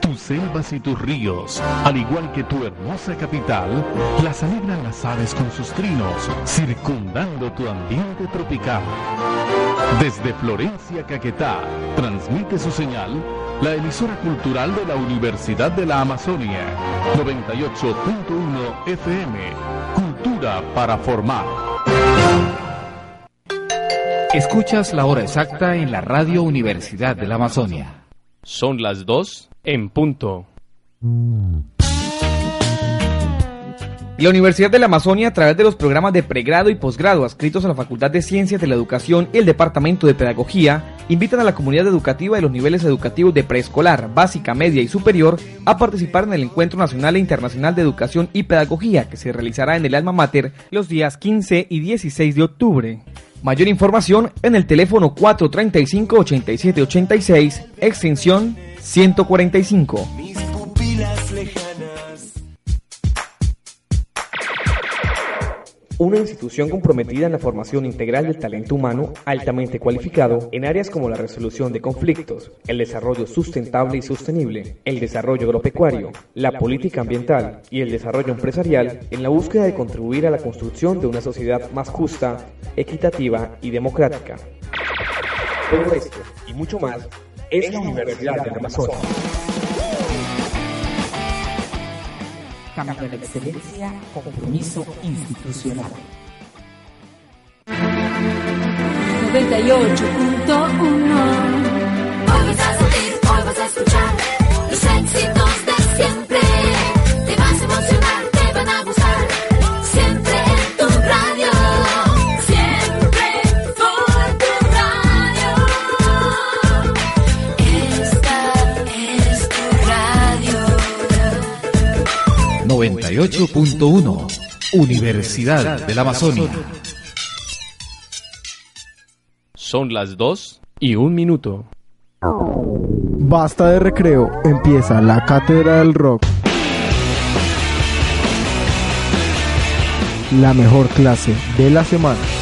tus selvas y tus ríos, al igual que tu hermosa capital, las alegran las aves con sus trinos, circundando tu ambiente tropical. Desde Florencia, Caquetá, transmite su señal la emisora cultural de la Universidad de la Amazonia, 98.1 FM, Cultura para formar. Escuchas la hora exacta en la Radio Universidad de la Amazonia. Son las dos en punto. La Universidad de la Amazonia, a través de los programas de pregrado y posgrado adscritos a la Facultad de Ciencias de la Educación y el Departamento de Pedagogía, invitan a la comunidad educativa de los niveles educativos de preescolar, básica, media y superior a participar en el Encuentro Nacional e Internacional de Educación y Pedagogía que se realizará en el Alma Mater los días 15 y 16 de octubre. Mayor información en el teléfono 435-8786, extensión 145. Una institución comprometida en la formación integral del talento humano altamente cualificado en áreas como la resolución de conflictos, el desarrollo sustentable y sostenible, el desarrollo agropecuario, la política ambiental y el desarrollo empresarial en la búsqueda de contribuir a la construcción de una sociedad más justa, equitativa y democrática. Todo esto y mucho más es la Universidad del Amazonas. Cambio de excelencia, compromiso institucional. 98.1 Hoy vas a sentir, hoy vas a escuchar los éxitos de siempre. 98.1 Universidad de la Amazonia. Son las dos y un minuto. Basta de recreo, empieza la cátedra del rock. La mejor clase de la semana.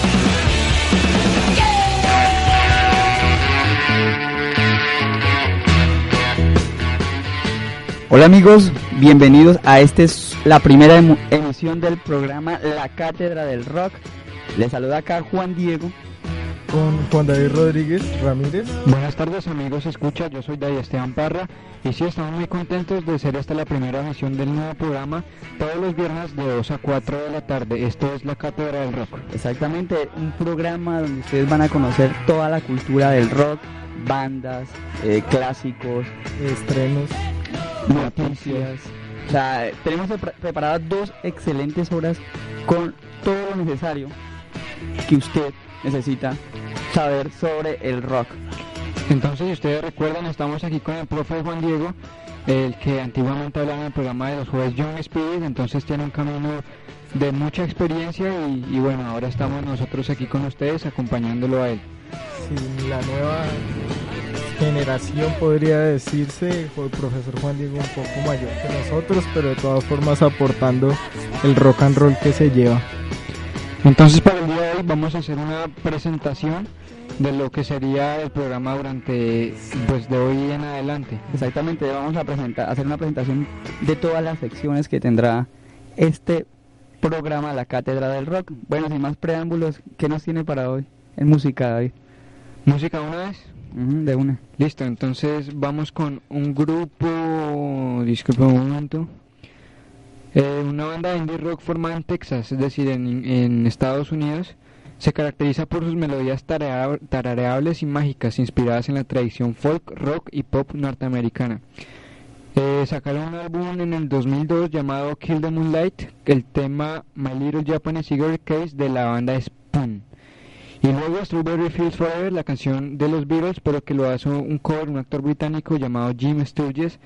Hola amigos, bienvenidos a esta es la primera emisión del programa La Cátedra del Rock. Les saluda acá Juan Diego. Con Juan David Rodríguez Ramírez. Buenas tardes amigos, escucha, yo soy David Esteban Parra y sí, estamos muy contentos de ser esta la primera emisión del nuevo programa todos los viernes de 2 a 4 de la tarde. Esto es la Cátedra del Rock. Exactamente, un programa donde ustedes van a conocer toda la cultura del rock, bandas, eh, clásicos, Estrenos. Noticias. O sea, tenemos pre- preparadas dos excelentes horas con todo lo necesario que usted necesita saber sobre el rock. Entonces, si ustedes recuerdan, estamos aquí con el profe Juan Diego, el que antiguamente hablaba en el programa de los jueves Young Spirit, entonces tiene un camino de mucha experiencia y, y bueno, ahora estamos nosotros aquí con ustedes acompañándolo a él. Sí, la nueva generación podría decirse, fue el profesor Juan Diego un poco mayor que nosotros, pero de todas formas aportando el rock and roll que se lleva. Entonces para el día de hoy vamos a hacer una presentación de lo que sería el programa durante pues de hoy en adelante. Exactamente, vamos a presentar, hacer una presentación de todas las secciones que tendrá este programa La Cátedra del Rock. Bueno, sin más preámbulos, ¿qué nos tiene para hoy en música, David? Música una vez. De una. Listo, entonces vamos con un grupo, disculpe un momento, Eh, una banda de indie rock formada en Texas, es decir, en, Estados Unidos, se caracteriza por sus melodías tarareables y mágicas, inspiradas en la tradición folk, rock y pop norteamericana. Eh, sacaron un álbum en el 2002 llamado Kill the Moonlight, el tema My Little Japanese Cigarette Case de la banda Spoon. Y luego Strawberry Fields Forever, la canción de los Beatles, pero que lo hace un cover, un actor británico llamado Jim Sturgess,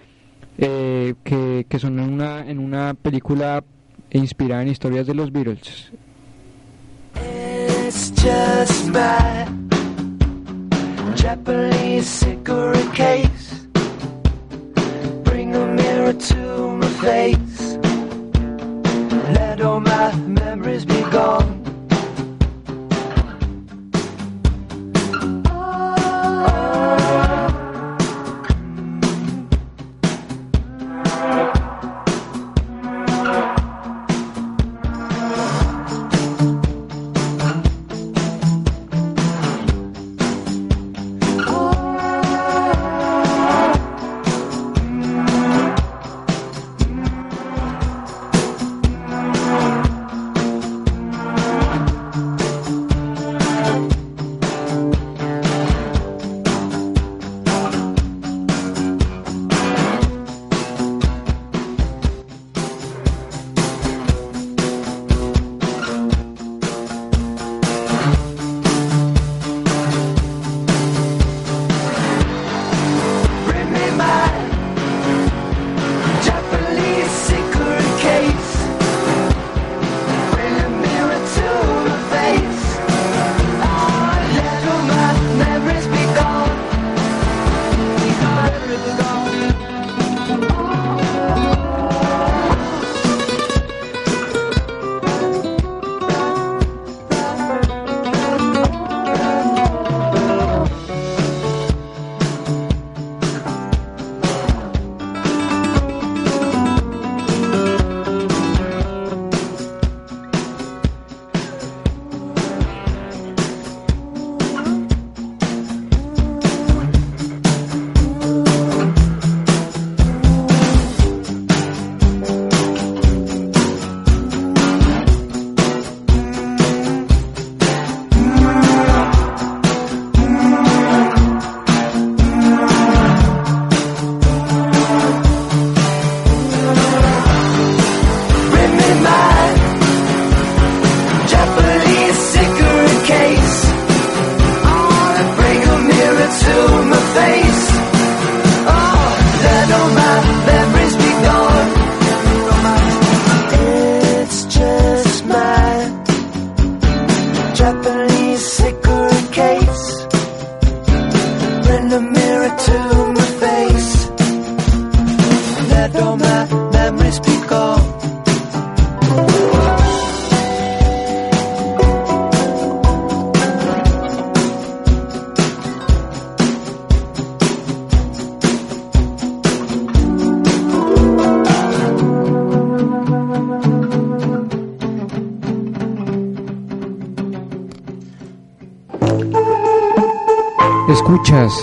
eh, que, que sonó en una, en una película inspirada en historias de los Beatles. Bring a mirror to my face. Let all my memories be gone.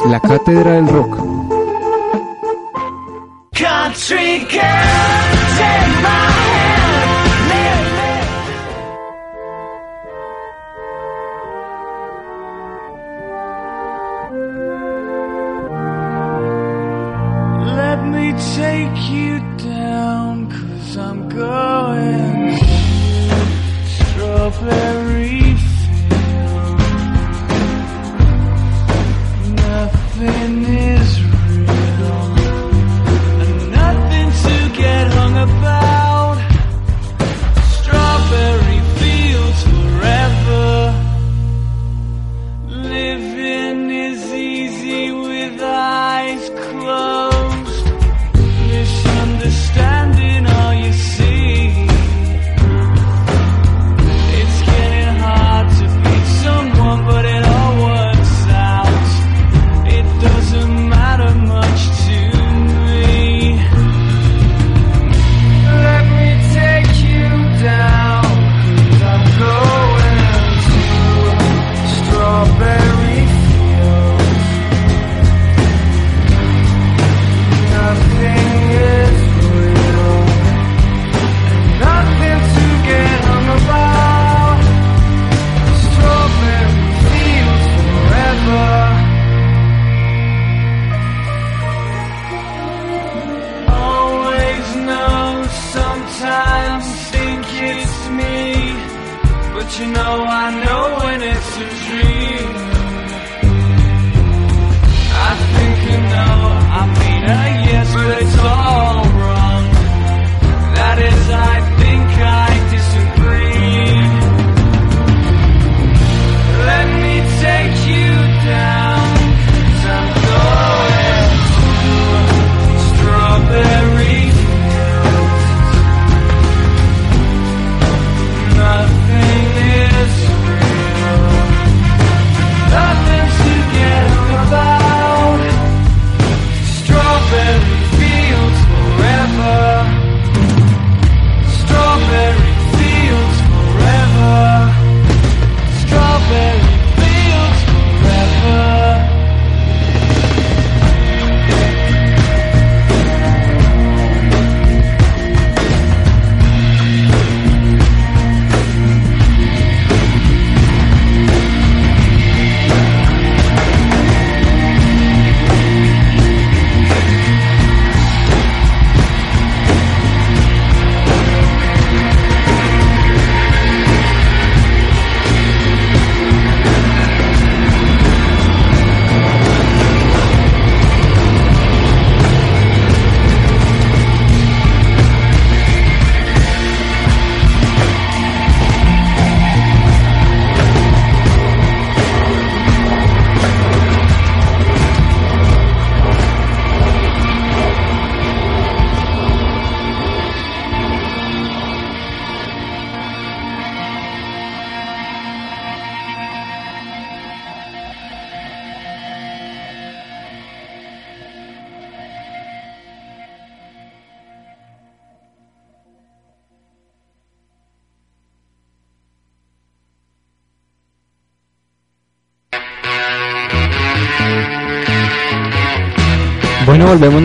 La Cátedra del Rock.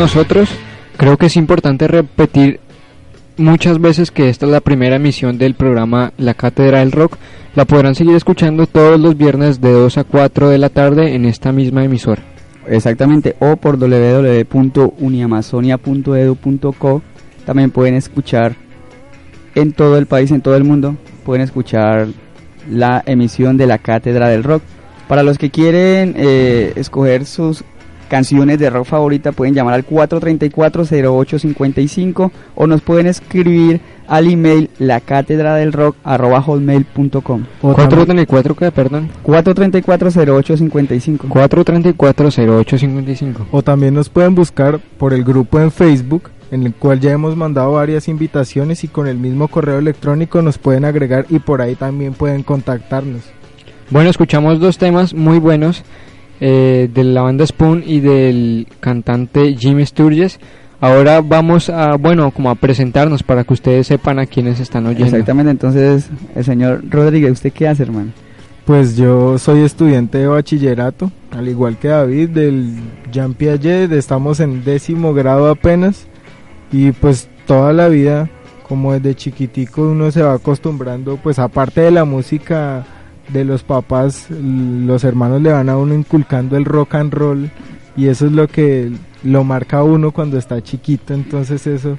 Nosotros. Creo que es importante repetir muchas veces que esta es la primera emisión del programa La Cátedra del Rock. La podrán seguir escuchando todos los viernes de 2 a 4 de la tarde en esta misma emisora. Exactamente, o por www.uniamazonia.edu.co. También pueden escuchar en todo el país, en todo el mundo, pueden escuchar la emisión de la Cátedra del Rock. Para los que quieren eh, escoger sus canciones de rock favorita, pueden llamar al 434-0855 o nos pueden escribir al email lacátedradelrock.com. 434 que, perdón. 434-0855. 434-0855. O también nos pueden buscar por el grupo en Facebook, en el cual ya hemos mandado varias invitaciones y con el mismo correo electrónico nos pueden agregar y por ahí también pueden contactarnos. Bueno, escuchamos dos temas muy buenos eh, de la banda Spoon y del cantante Jimmy Sturges. Ahora vamos a, bueno, como a presentarnos para que ustedes sepan a quienes están oyendo. Exactamente, entonces, el señor Rodríguez, ¿usted qué hace, hermano? Pues yo soy estudiante de bachillerato, al igual que David, del Jean Piaget, estamos en décimo grado apenas y pues toda la vida, como desde chiquitico uno se va acostumbrando, pues aparte de la música de los papás, los hermanos le van a uno inculcando el rock and roll y eso es lo que lo marca uno cuando está chiquito, entonces eso,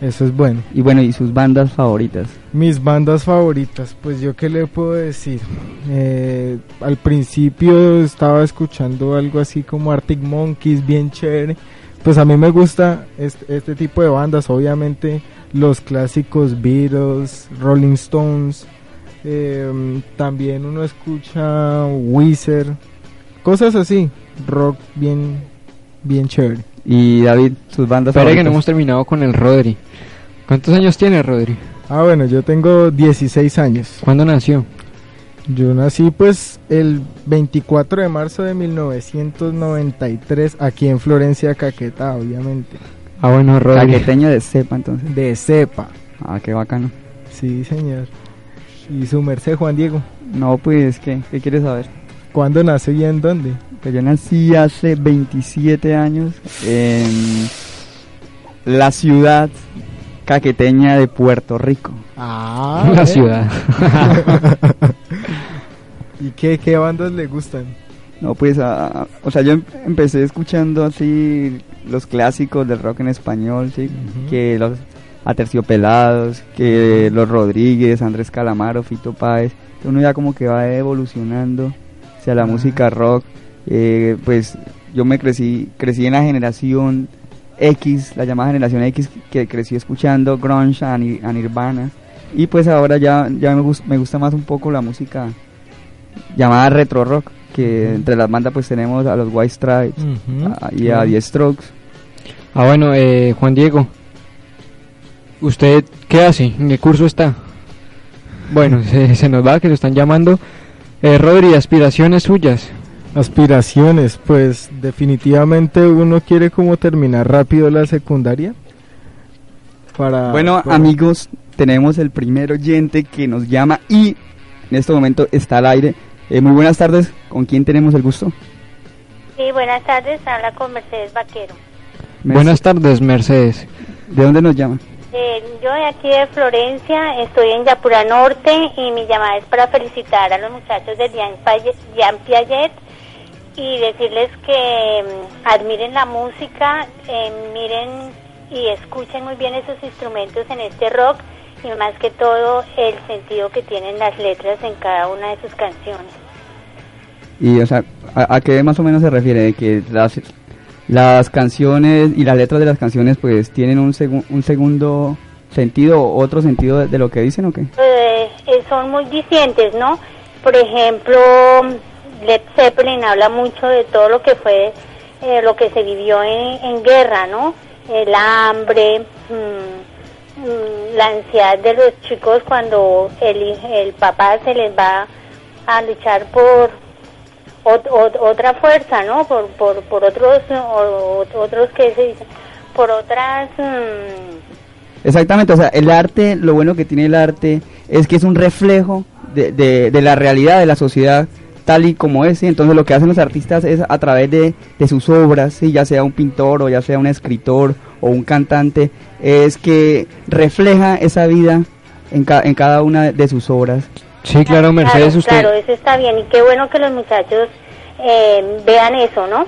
eso es bueno. Y bueno, ¿y sus bandas favoritas? Mis bandas favoritas, pues yo qué le puedo decir. Eh, al principio estaba escuchando algo así como Arctic Monkeys, bien chévere. Pues a mí me gusta este, este tipo de bandas, obviamente los clásicos Beatles, Rolling Stones. Eh, también uno escucha Weezer, cosas así, rock bien, bien chévere. Y David, sus bandas Espera que no hemos terminado con el Rodri. ¿Cuántos años tiene Rodri? Ah, bueno, yo tengo 16 años. ¿Cuándo nació? Yo nací pues el 24 de marzo de 1993 aquí en Florencia, Caquetá, obviamente. Ah, bueno, Rodri. Caqueteño de cepa, entonces. De cepa. Ah, qué bacano. Sí, señor. ¿Y su merced, Juan Diego? No, pues, ¿qué? ¿Qué quieres saber? ¿Cuándo nace y en dónde? Pues yo nací hace 27 años en la ciudad caqueteña de Puerto Rico. Ah, La ¿eh? ciudad. ¿Y qué, qué bandas le gustan? No, pues, a- a- o sea, yo em- empecé escuchando así los clásicos del rock en español, sí, que los Aterciopelados, que los Rodríguez, Andrés Calamaro, Fito Páez, uno ya como que va evolucionando hacia la música rock, eh, pues yo me crecí, crecí en la generación X, la llamada generación X, que crecí escuchando grunge a, Nir- a Nirvana, y pues ahora ya, ya me, me gusta más un poco la música llamada retro rock, que entre las bandas pues tenemos a los White Stripes a- y a. The Strokes. Ah, bueno, eh, Juan Diego. ¿Usted qué hace? ¿En qué curso está? Bueno, se, se nos va que lo están llamando. Eh, Rodri, aspiraciones suyas. Aspiraciones, pues definitivamente uno quiere como terminar rápido la secundaria. Para, Bueno, para- amigos, tenemos el primer oyente que nos llama y en este momento está al aire. Eh, muy buenas tardes, ¿con quién tenemos el gusto? Sí, buenas tardes, habla con Mercedes Vaquero. Buenas tardes, Mercedes. ¿De dónde nos llama? Eh, yo de aquí de Florencia, estoy en Yapura Norte y mi llamada es para felicitar a los muchachos de Jean Piaget, y decirles que mm, admiren la música, eh, miren y escuchen muy bien esos instrumentos en este rock y más que todo el sentido que tienen las letras en cada una de sus canciones. Y, o sea, ¿a, qué más o menos se refiere? Que las, las canciones y las letras de las canciones pues tienen un, segu- un segundo sentido otro sentido de, lo que dicen o qué? Eh, eh, son muy discientes, ¿no? Por ejemplo, Led Zeppelin habla mucho de todo lo que fue, eh, lo que se vivió en, en guerra, ¿no? El hambre, mm, mm, la ansiedad de los chicos cuando el, el papá se les va a luchar por ot- ot- otra fuerza, ¿no? Por, por, por otros, otros que se dicen, por otras... mm, Exactamente, o sea, el arte, lo bueno que tiene el arte es que es un reflejo de, de- de la realidad de la sociedad tal y como es, ¿sí? entonces lo que hacen los artistas es a través de, de sus obras, ¿sí? ya sea un pintor o ya sea un escritor o un cantante, es que refleja esa vida en, ca- en cada una de sus obras. Sí, claro, Mercedes, claro, usted. Claro, eso está bien y qué bueno que los muchachos eh, vean eso, ¿no?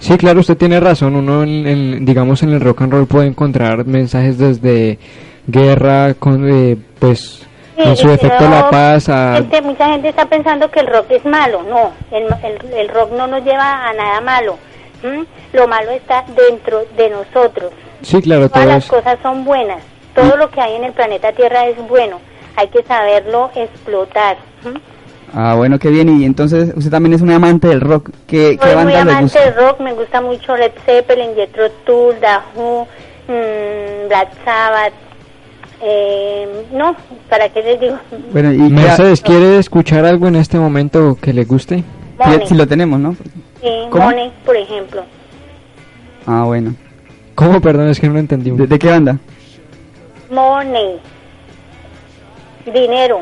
Sí, claro, usted tiene razón. Uno, en, en- digamos, en el rock and roll puede encontrar mensajes desde guerra, con, eh, pues, Sí, en su efecto la paz, a... gente- mucha gente está pensando que el rock es malo, no, el, el- el rock no nos lleva a nada malo. ¿m? Lo malo está dentro de nosotros. Sí, claro, Todas las cosas son buenas, todo lo que hay en el planeta Tierra es bueno, hay que saberlo explotar. ¿m? Ah, bueno, qué bien, y entonces usted también es un amante del rock, ¿qué, qué Soy muy banda le amante gusta? del rock, me gusta mucho Led Zeppelin, Jethro Tull, The Who, mm, Black Sabbath. Eh, no, ¿para qué les digo? Bueno, y qué- Mercedes, ¿quiere escuchar algo en este momento que le guste? Money. si lo tenemos, ¿no? Sí, ¿Cómo? Money, por ejemplo. Ah, bueno. ¿Cómo? Perdón, es que no lo entendí. ¿De, de qué banda? Money. Dinero,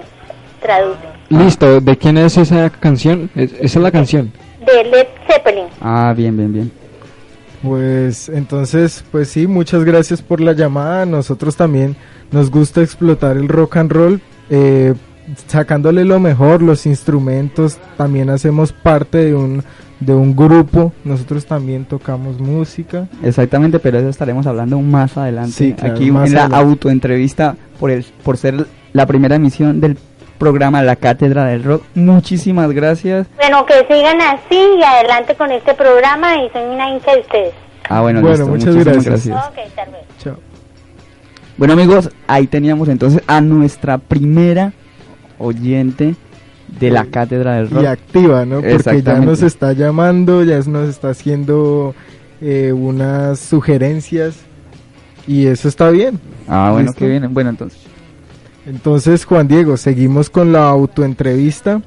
traduce. Listo, ¿de quién es esa canción? Es- esa es la canción. De Led Zeppelin. Ah, bien, bien, bien. Pues entonces, pues sí, muchas gracias por la llamada. Nosotros también nos gusta explotar el rock and roll, eh, sacándole lo mejor, los instrumentos. También hacemos parte de un de un grupo. Nosotros también tocamos música. Exactamente, pero eso estaremos hablando más adelante. Sí, claro, Aquí más en la autoentrevista por el por ser la primera emisión del programa La Cátedra del Rock. Muchísimas gracias. Bueno, que sigan así y adelante con este programa y soy una hincha de ustedes. Ah, bueno, Bueno, listo, muchas muchísimas gracias. Ok, tal vez. Chao. Bueno amigos, ahí teníamos entonces a nuestra primera oyente de la Cátedra del Rock. Y activa, ¿no? Porque ya nos está llamando, ya nos está haciendo eh, unas sugerencias y eso está bien. Ah, bueno, ¿Listo? qué bien. Bueno, entonces. Entonces, Juan Diego, seguimos con la autoentrevista.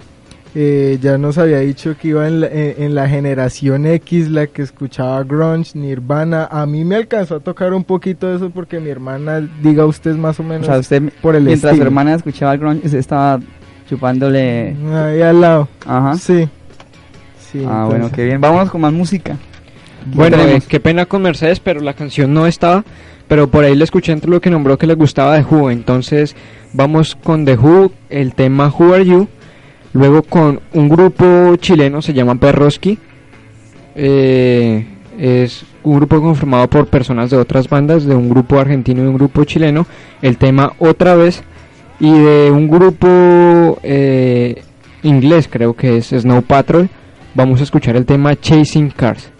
Eh, ya nos había dicho que iba en la, en- en la generación X, la que escuchaba grunge, Nirvana. A mí me alcanzó a tocar un poquito de eso porque mi hermana, diga usted más o O menos, sea, usted, por el mientras su hermana escuchaba grunge, usted estaba chupándole... Ahí al lado. Ajá. Sí. Sí, ah, bueno, qué bien. Vámonos con más música. Bueno, eh, qué pena con Mercedes, pero la canción no estaba. Pero por ahí le escuché entre lo que nombró que le gustaba de Who. Entonces vamos con The Who, el tema Who Are You. Luego con un grupo chileno, se llama Perroski. Eh, es un grupo conformado por personas de otras bandas, de un grupo argentino y un grupo chileno. El tema Otra vez. Y de un grupo eh, inglés, creo que es Snow Patrol. Vamos a escuchar el tema Chasing Cars.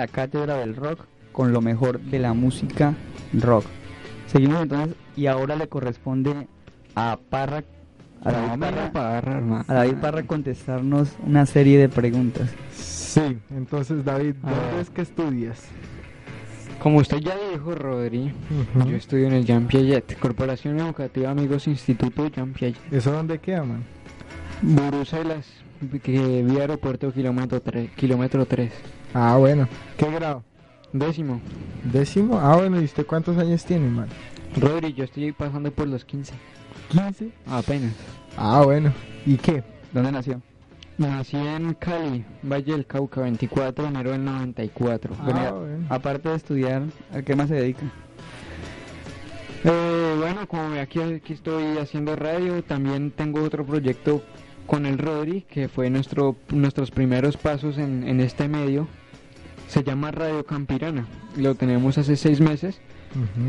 La cátedra del rock con lo mejor de la música rock. Seguimos entonces y ahora le corresponde a Parra, a David, No, Parra, Parra, hermano. a David Parra contestarnos una serie de preguntas. Sí, entonces David, ¿dónde es que estudias? Como usted ya dijo, Rodri, yo estudio en el Jean Piaget, Corporación Educativa Amigos Instituto Jean Piaget. ¿Eso dónde queda, man? Bruselas, que vía aeropuerto kilómetro 3. Kilómetro 3. Ah, bueno. ¿Qué grado? Décimo. ¿Décimo? Ah, bueno, ¿y usted cuántos años tiene, man? Rodri, yo estoy pasando por los 15. ¿15? Apenas. Ah, bueno. ¿Y qué? ¿Dónde nació? Nací en Cali, Valle del Cauca, 24 de enero del 94. Ah, Bueno, bueno. Aparte de estudiar, ¿a qué más se dedica? Eh, bueno, como aquí, aquí estoy haciendo radio, también tengo otro proyecto con el Rodri, que fue nuestro, nuestros primeros pasos en, en este medio. Se llama Radio Campirana. Lo tenemos hace seis meses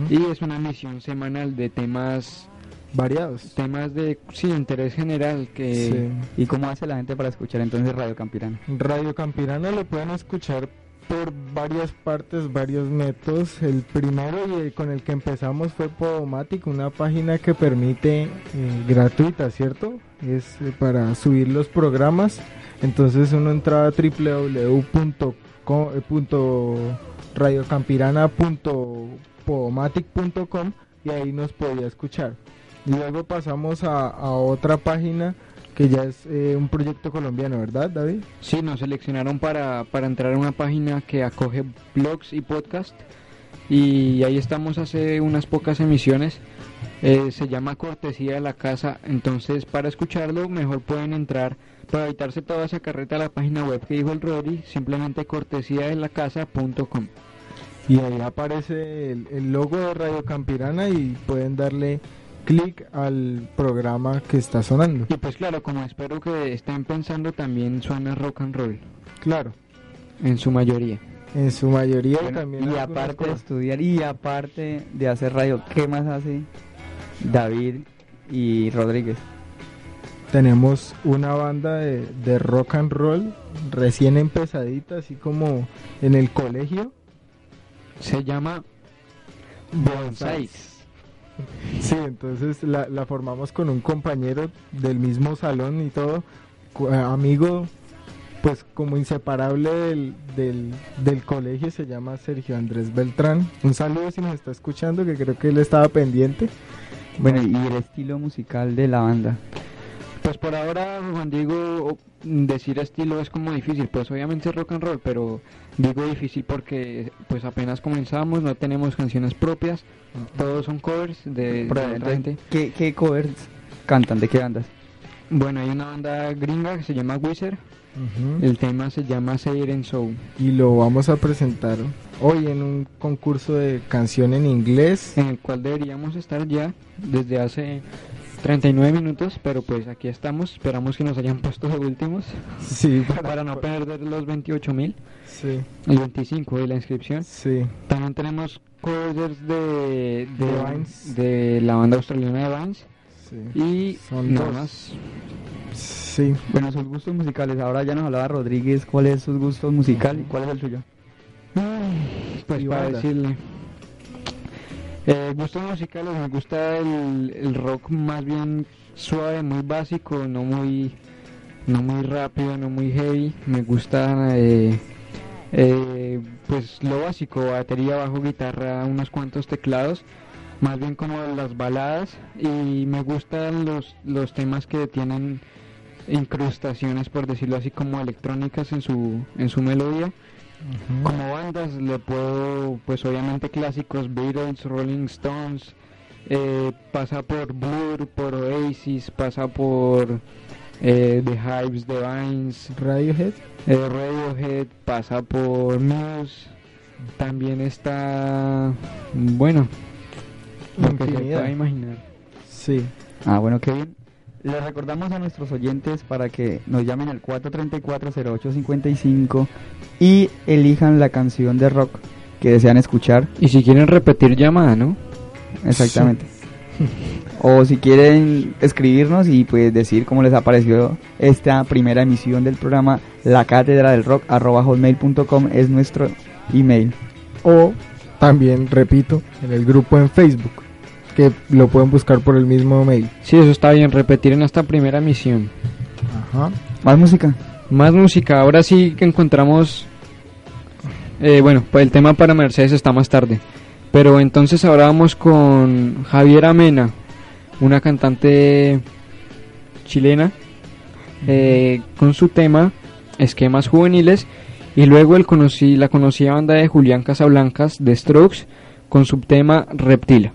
y es una emisión semanal de temas, Variados. temas de sí, interés general que ¿Y cómo hace la gente para escuchar entonces Radio Campirana? Radio Campirana lo pueden escuchar por varias partes, varios métodos. El primero y con el que empezamos fue Podomatic, una página que permite eh, gratuita, ¿cierto? Es eh, para subir los programas. Entonces uno entra a www.radiocampirana.podomatic.com y ahí nos podía escuchar. Luego pasamos a otra página que ya es eh, un proyecto colombiano, ¿verdad, David? Sí, nos seleccionaron para, para entrar a una página que acoge blogs y podcast y ahí estamos hace unas pocas emisiones. Eh, se llama Cortesía de la Casa, entonces para escucharlo mejor pueden entrar, para evitarse toda esa carreta a la página web que dijo el Rodri, simplemente cortesía de la casa.com. Y ahí aparece el, el logo de Radio Campirana y pueden darle clic al programa que está sonando. Y pues claro, como espero que estén pensando, también suena rock and roll, Claro, en su mayoría. en su mayoría Bueno, también. y aparte de estudiar y aparte de hacer radio, ¿qué más hace David y Rodríguez? tenemos una banda de, de rock and roll recién empezadita, así como en el colegio. Se llama Bonsais. Sí, entonces la, la formamos con un compañero del mismo salón y todo, eh, amigo, pues como inseparable del, del, del colegio, se llama Sergio Andrés Beltrán. Un saludo si nos está escuchando, que creo que él estaba pendiente. Bueno, y el estilo musical de la banda. Pues por ahora, Juan Diego, decir estilo es como difícil, pues obviamente es rock and roll, pero digo difícil porque pues apenas comenzamos, no tenemos canciones propias, todos son covers de, de otra gente. ¿qué, ¿Qué covers cantan? ¿De qué bandas? Bueno, hay una banda gringa que se llama Wizard, Ujú. el tema se llama Siren Soul. Y lo vamos a presentar hoy en un concurso de canción en inglés. en el cual deberíamos estar ya desde hace 39 minutos, pero pues aquí estamos, esperamos que nos hayan puesto de últimos Sí, para no perder los 28 mil, Sí, el 25 de la inscripción. sí. También tenemos covers de, de, De la banda australiana de Vines sí. y Son nada dos. más. Sí, Bueno, sus gustos musicales. Ahora ya nos hablaba Rodríguez cuál es sus gustos musicales y cuál es el suyo. Pues Y para banda. decirle. Eh, gustos musicales, me gusta el, rock más bien suave, muy básico, no muy no muy rápido, no muy heavy. Me gusta eh, eh, pues lo básico, batería, bajo, guitarra, unos cuantos teclados, más bien como las baladas y me gustan los los temas que tienen incrustaciones por decirlo así como electrónicas en su en su melodía. Como bandas le puedo, pues obviamente clásicos, Beatles, Rolling Stones, eh, pasa por Blur, por Oasis, pasa por eh, The Hives, The Vines, Radiohead. eh, Radiohead, pasa por Muse, también está, bueno, Lo que se pueda imaginar. Sí. Ah, bueno, qué bien. Les recordamos a nuestros oyentes para que nos llamen al 434-0855 y elijan la canción de rock que desean escuchar. Y si quieren repetir llamada, ¿no? Exactamente. o si quieren escribirnos y pues decir cómo les ha parecido esta primera emisión del programa La Cátedra del Rock arroba hotmail.com es nuestro email. O también, repito, en el grupo en Facebook, que lo pueden buscar por el mismo mail. Sí, eso está bien, repetir en esta primera emisión. Ajá. Más música. Más música, ahora sí que encontramos... eh, bueno, pues el tema para Mercedes está más tarde. Pero entonces ahora vamos con Javiera Mena, una cantante chilena, eh, con su tema Esquemas Juveniles. Y luego el conocí, la conocida banda de Julián Casablancas, de Strokes, con su tema Reptila.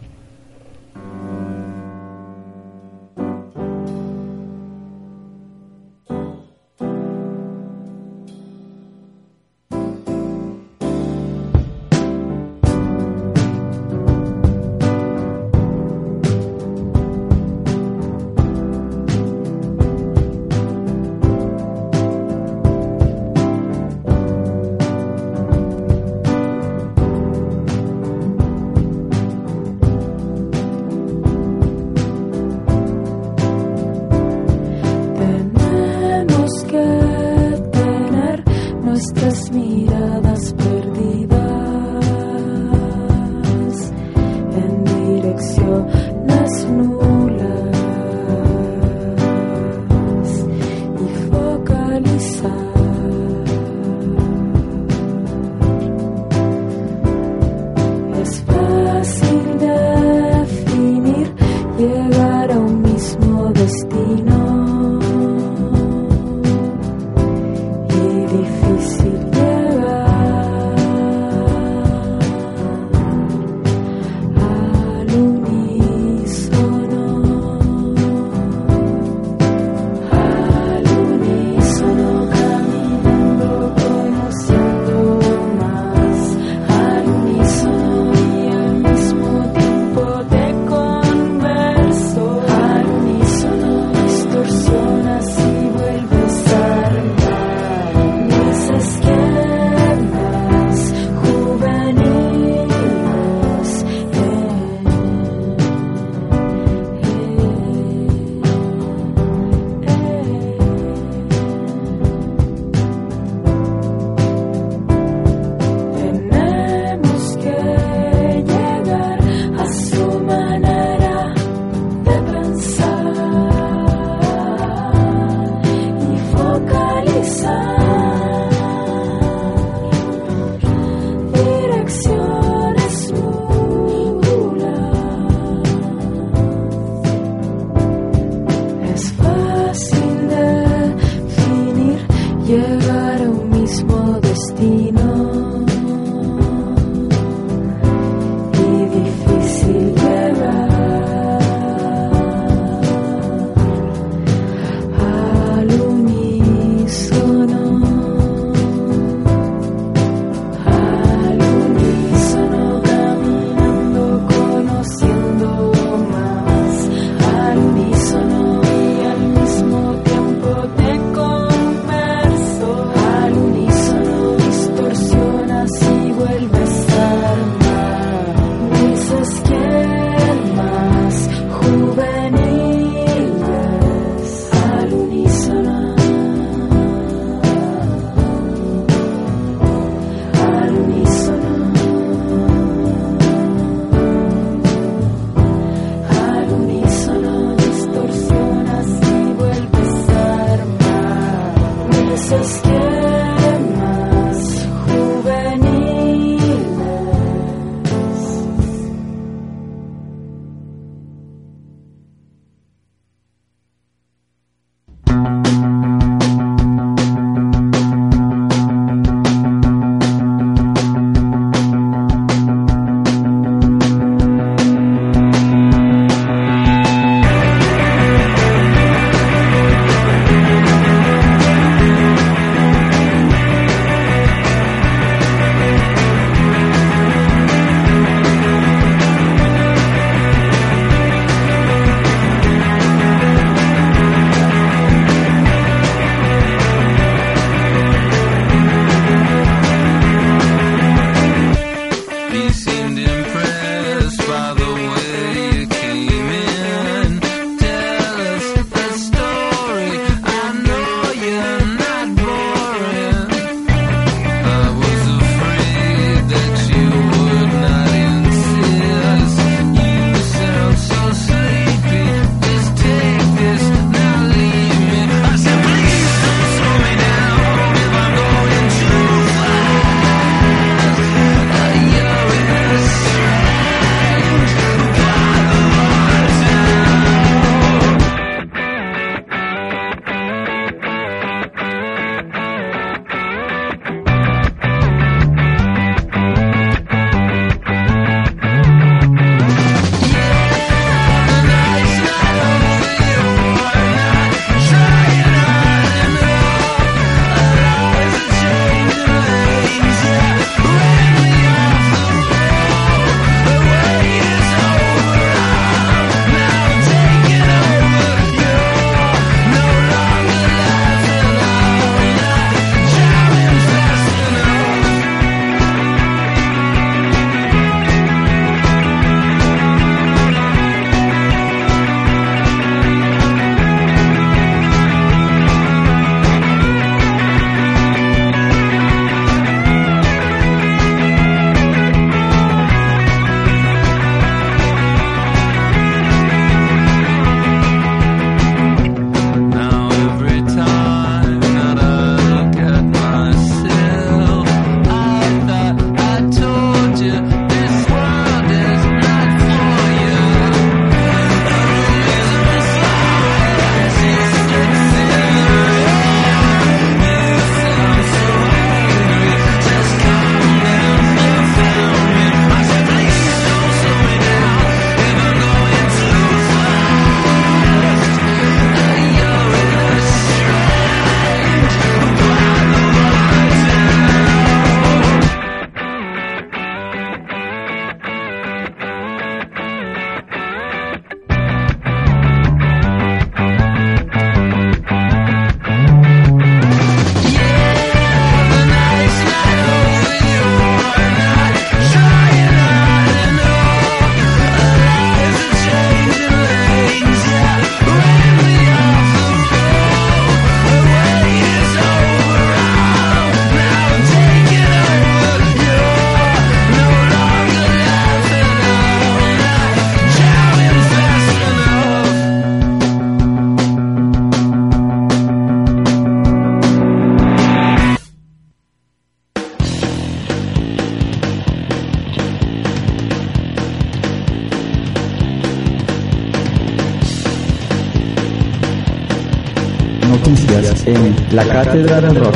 La Cátedra del Rock.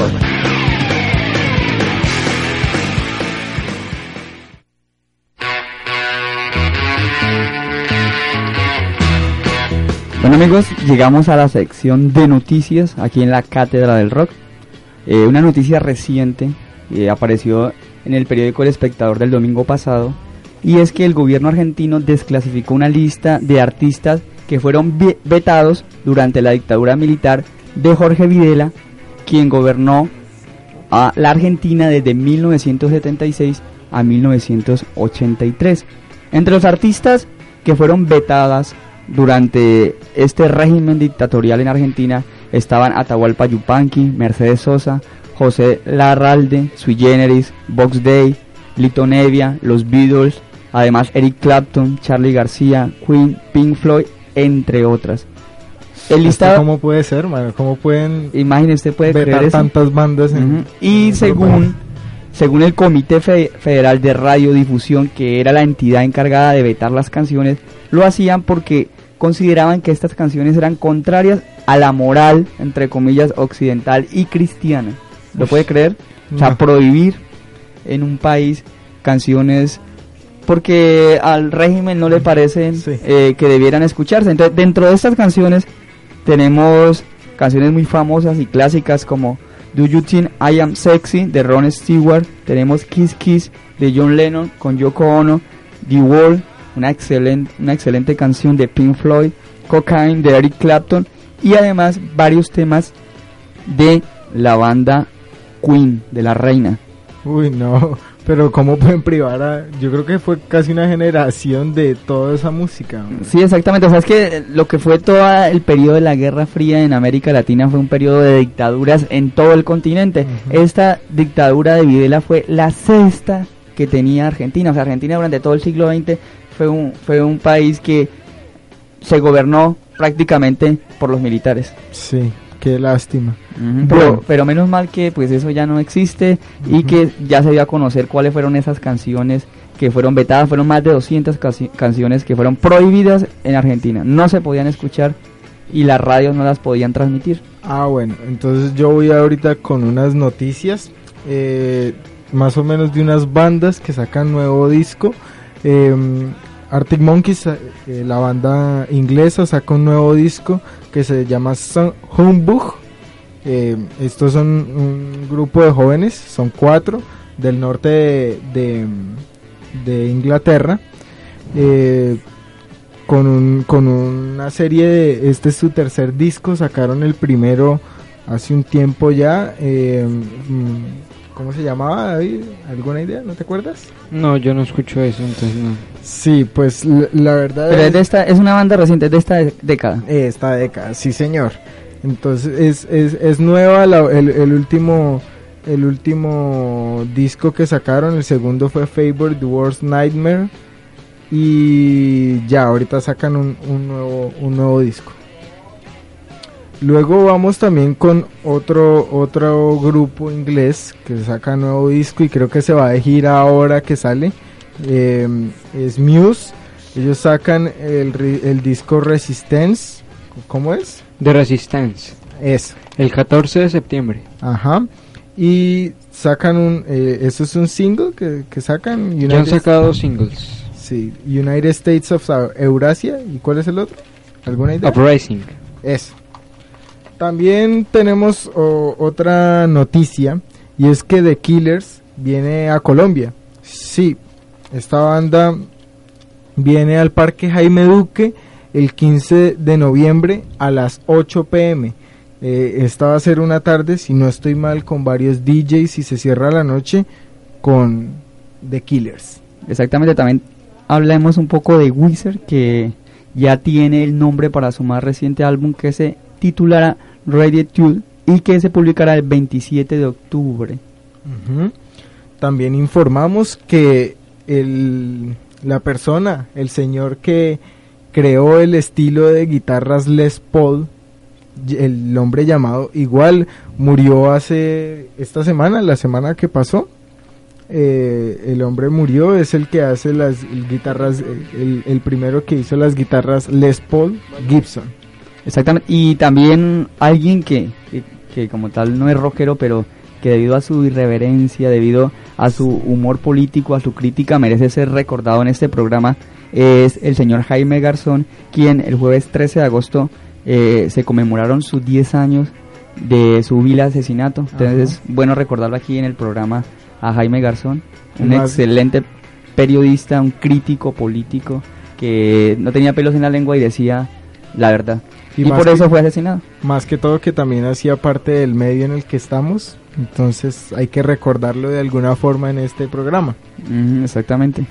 Bueno amigos, llegamos a la sección de noticias aquí en la Cátedra del Rock. Eh, una noticia reciente eh, apareció en el periódico El Espectador del domingo pasado y es que el gobierno argentino desclasificó una lista de artistas que fueron ve- vetados durante la dictadura militar de Jorge Videla, quien gobernó a la Argentina desde 1976 a 1983. Entre los artistas que fueron vetadas durante este régimen dictatorial en Argentina estaban Atahualpa Yupanqui, Mercedes Sosa, José Larralde, Sui Generis, Box Day, Lito Nevia, Los Beatles, además Eric Clapton, Charlie García, Queen, Pink Floyd, entre otras. El ¿Esto listado, ¿Cómo puede ser, mano? ¿Cómo pueden imagínese, usted puede creer eso? tantas bandas en... Y según, según el Comité Fe- Federal de Radiodifusión, que era la entidad encargada de vetar las canciones, lo hacían porque consideraban que estas canciones eran contrarias a la moral, entre comillas, occidental y cristiana. ¿Lo puede creer? O sea, prohibir en un país canciones porque al régimen no le parecen Sí. eh, que debieran escucharse. Entonces, dentro de estas canciones tenemos canciones muy famosas y clásicas como Do You Think I Am Sexy de Ron Stewart, tenemos Kiss Kiss de John Lennon con Yoko Ono, The Wall, una excelente, una excelente canción de Pink Floyd, Cocaine de Eric Clapton y además varios temas de la banda Queen, de la reina. Uy, no. Pero ¿cómo pueden privar a...? Yo creo que fue casi una generación de toda esa música. hombre. Sí, exactamente. O sea, es que lo que fue todo el periodo de la Guerra Fría en América Latina fue un periodo de dictaduras en todo el continente. Esta dictadura de Videla fue la sexta que tenía Argentina. O sea, Argentina durante todo el siglo XX fue un, fue un país que se gobernó prácticamente por los militares. Sí, qué lástima. Pero, Bueno. pero menos mal que pues eso ya no existe y que ya se dio a conocer cuáles fueron esas canciones que fueron vetadas. Fueron más de 200 casi- canciones que fueron prohibidas en Argentina. No se podían escuchar y las radios no las podían transmitir. Ah, bueno, entonces yo voy ahorita con unas noticias, eh, más o menos de unas bandas que sacan nuevo disco. Eh, Arctic Monkeys, eh, la banda inglesa, saca un nuevo disco que se llama Son- Humbug. Eh, estos son un grupo de jóvenes, son cuatro, del norte de, Inglaterra. Eh, con, un, con una serie de... Este es su tercer disco, sacaron el primero hace un tiempo ya. mm, ¿Cómo se llamaba, David? ¿Alguna idea? ¿No te acuerdas? No, yo no escucho eso, entonces no. Sí, pues la, verdad Pero es, es de esta, es una banda reciente, es de esta de- década. esta década, sí señor. Entonces es, es, es nueva la- el, el último el último disco que sacaron, el segundo fue Favor The Worst Nightmare y ya ahorita sacan un, un nuevo un nuevo disco. Luego vamos también con otro otro grupo inglés que saca nuevo disco y creo que se va de gira ahora que sale. Eh, es Muse. Ellos sacan el, el disco Resistance. ¿Cómo es? The Resistance, Es. el 14 de septiembre. Ajá. Y sacan un. Eh, eso es un single que, que sacan. Ya han sacado dos singles. Sí, United States of Eurasia. ¿Y cuál es el otro? ¿Alguna idea? Uprising. Eso. También tenemos otra noticia y es que The Killers viene a Colombia. Sí, esta banda viene al Parque Jaime Duque el 15 de noviembre a las 8 pm. Eh, esta va a ser una tarde, si no estoy mal, con varios DJs y se cierra la noche con The Killers. Exactamente, también hablemos un poco de Wizard, que ya tiene el nombre para su más reciente álbum que se titulará Radiatude y que se publicará el 27 de octubre. También informamos que el, la persona, el señor que creó el estilo de guitarras Les Paul, el hombre llamado igual, murió hace esta semana, la semana que pasó. Eh, el hombre murió, es el que hace las guitarras, el primero que hizo las guitarras Les Paul Gibson. Exactamente. Y también alguien que, que, que como tal no es rockero, pero que debido a su irreverencia, debido a su humor político, a su crítica, merece ser recordado en este programa, es el señor Jaime Garzón, quien el jueves 13 de agosto eh, se conmemoraron sus 10 años de su vil asesinato. Entonces es bueno recordarlo aquí en el programa a Jaime Garzón, un excelente periodista, un crítico político que no tenía pelos en la lengua y decía la verdad. Y, por que- eso fue asesinado. Más que todo que también hacía parte del medio en el que estamos, entonces hay que recordarlo de alguna forma en este programa. Exactamente.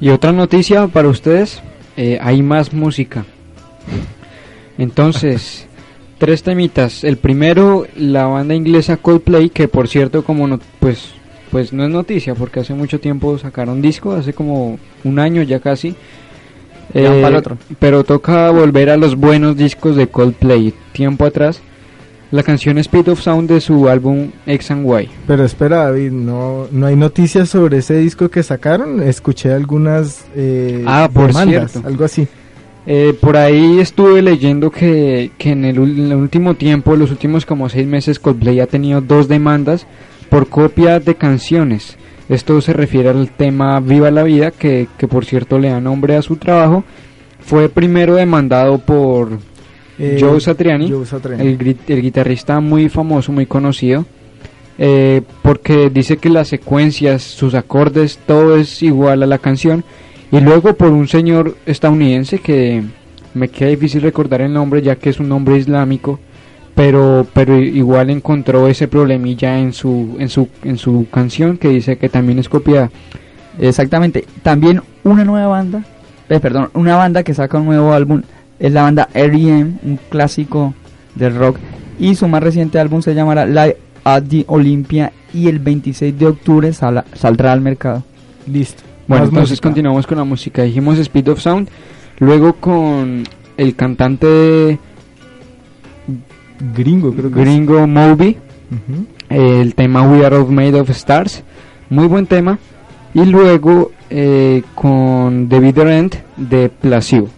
Y otra noticia para ustedes, eh, hay más música. Entonces, tres temitas. El primero, la banda inglesa Coldplay, que por cierto, como no, pues, pues no es noticia, porque hace mucho tiempo sacaron disco, hace como un año ya casi. Eh, otro. Pero toca volver a los buenos discos de Coldplay. Tiempo atrás, la canción Speed of Sound de su álbum X and Y. Pero espera David, no, no hay noticias sobre ese disco que sacaron, escuché algunas eh, Ah, por demandas, cierto. algo así. Eh, por ahí estuve leyendo que, que en, el, ul- en el último tiempo, los últimos como seis meses, Coldplay ha tenido dos demandas por copia de canciones. Esto se refiere al tema Viva la Vida, que, que por cierto le da nombre a su trabajo. Fue primero demandado por Eh, Joe Satriani, Joe Satriani. El, el guitarrista muy famoso, muy conocido, eh, porque dice que las secuencias, sus acordes, todo es igual a la canción. Y luego por un señor estadounidense que me queda difícil recordar el nombre ya que es un nombre islámico, pero pero igual encontró ese problemilla en su en su en su canción que dice que también es copiada. Exactamente. También una nueva banda, eh, perdón, una banda que saca un nuevo álbum es la banda R.E.M., un clásico del rock. Y su más reciente álbum se llamará Live at the Olympia y el 26 de octubre sala- saldrá al mercado. Listo. Bueno, entonces música. continuamos con la música. Dijimos Speed of Sound, luego con el cantante Gringo, creo que es. gringo Ujú. el tema We Are All Made of Stars, muy buen tema. Y luego eh, con The Bitter End de Placebo.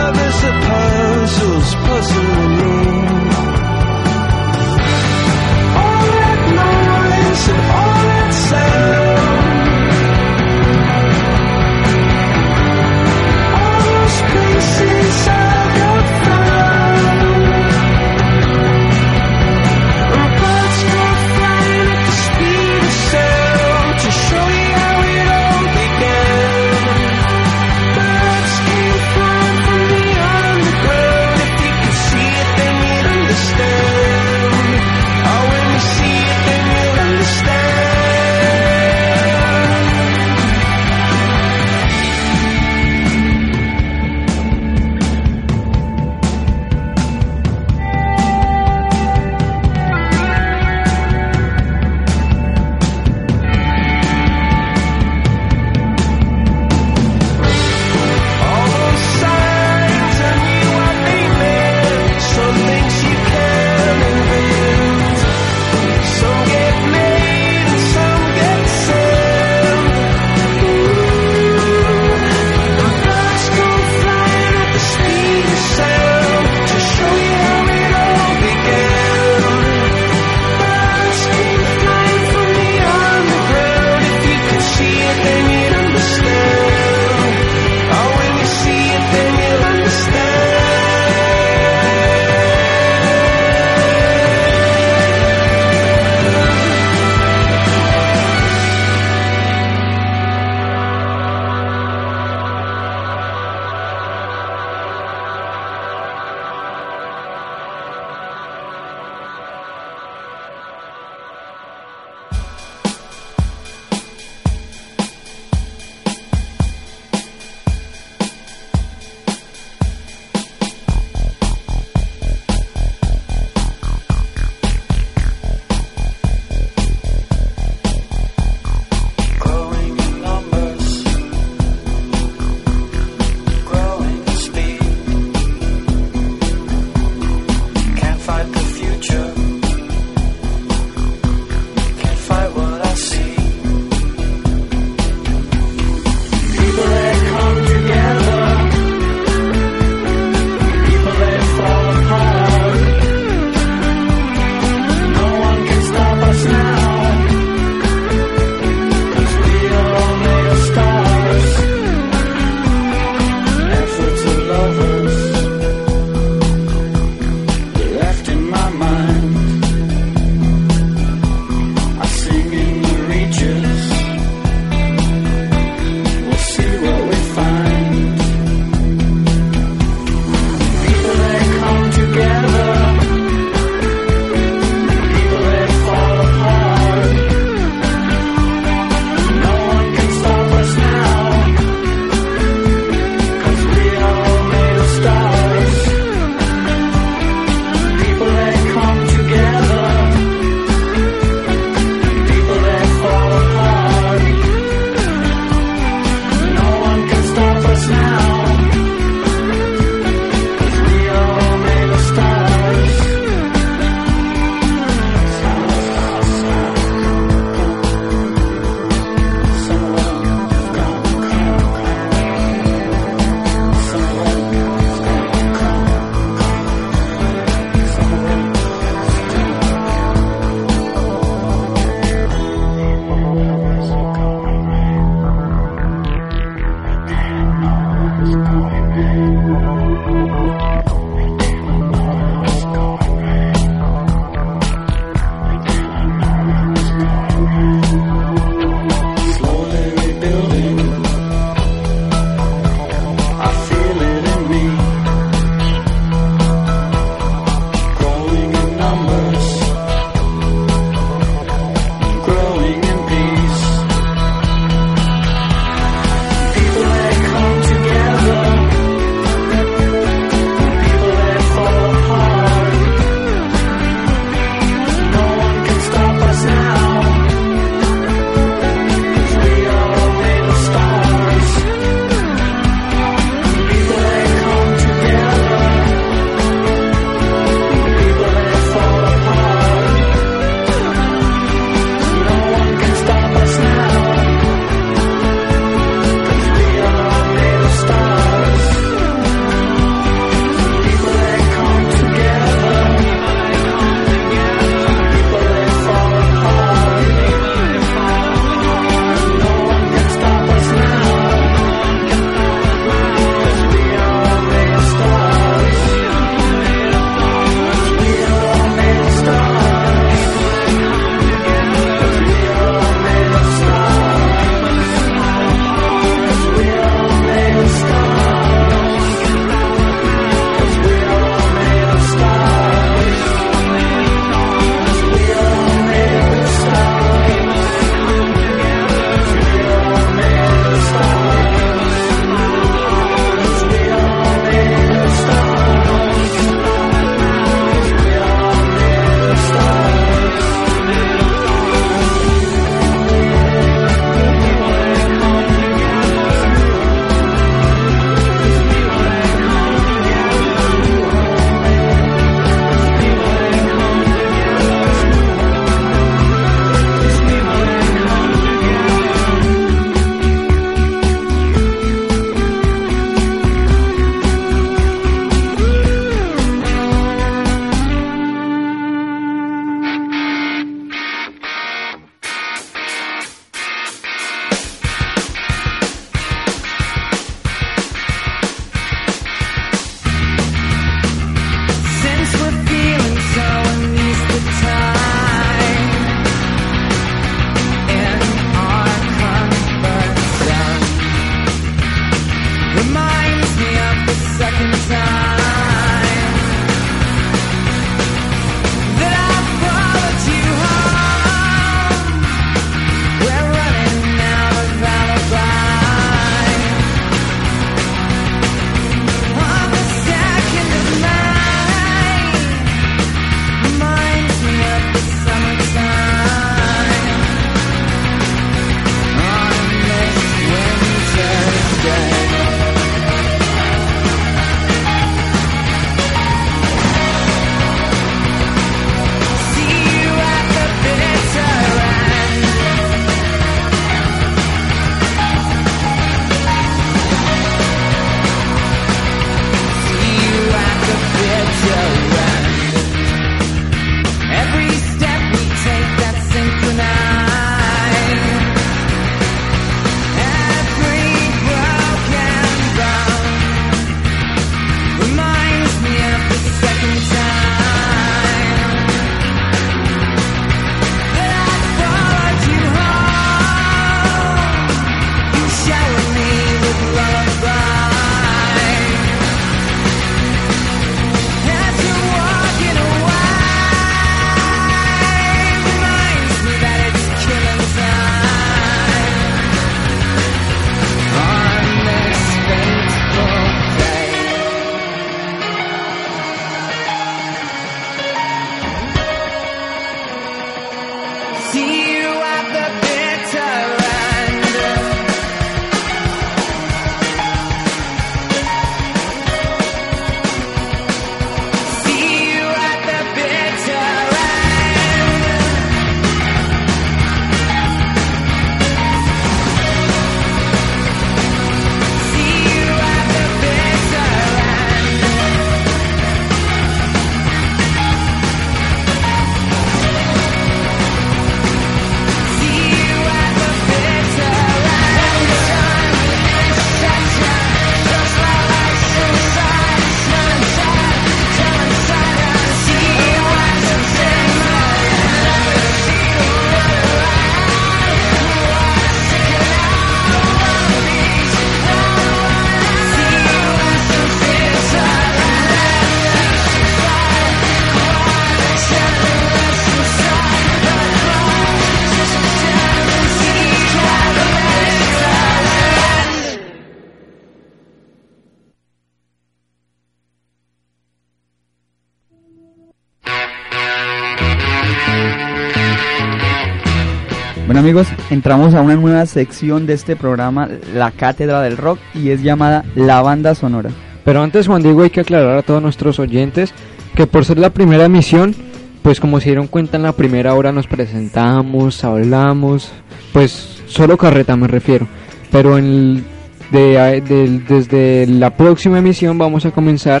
Entramos a una nueva sección de este programa, La Cátedra del Rock, y es llamada La Banda Sonora. Pero antes, Juan Diego, hay que aclarar a todos nuestros oyentes que por ser la primera emisión, pues como se dieron cuenta en la primera hora nos presentamos, hablamos, pues solo carreta me refiero. Pero en el- de- de- desde la próxima emisión vamos a comenzar